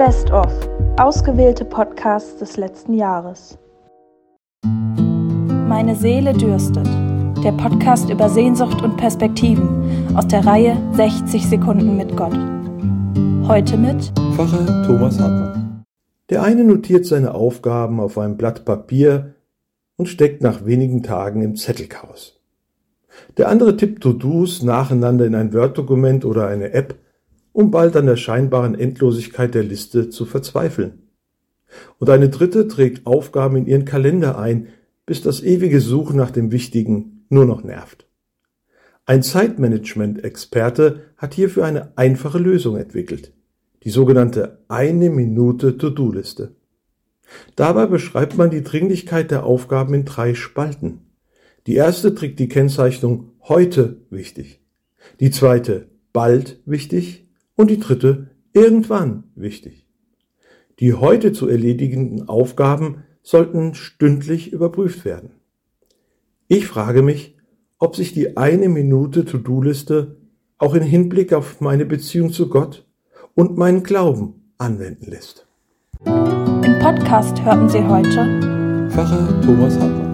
Best of. Ausgewählte Podcasts des letzten Jahres. Meine Seele dürstet. Der Podcast über Sehnsucht und Perspektiven aus der Reihe 60 Sekunden mit Gott. Heute mit Pfarrer Thomas Hartmann. Der eine notiert seine Aufgaben auf einem Blatt Papier und steckt nach wenigen Tagen im Zettelchaos. Der andere tippt To-Dos nacheinander in ein Word-Dokument oder eine App, um bald an der scheinbaren Endlosigkeit der Liste zu verzweifeln. Und eine dritte trägt Aufgaben in ihren Kalender ein, bis das ewige Suchen nach dem Wichtigen nur noch nervt. Ein Zeitmanagement-Experte hat hierfür eine einfache Lösung entwickelt. Die sogenannte eine Minute To-Do-Liste. Dabei beschreibt man die Dringlichkeit der Aufgaben in drei Spalten. Die erste trägt die Kennzeichnung heute wichtig. Die zweite bald wichtig und die dritte irgendwann wichtig. Die heute zu erledigenden Aufgaben sollten stündlich überprüft werden. Ich frage mich, ob sich die eine Minute To-Do-Liste auch in Hinblick auf meine Beziehung zu Gott und meinen Glauben anwenden lässt. Im Podcast hörten Sie heute Pfarrer Thomas Hartmann.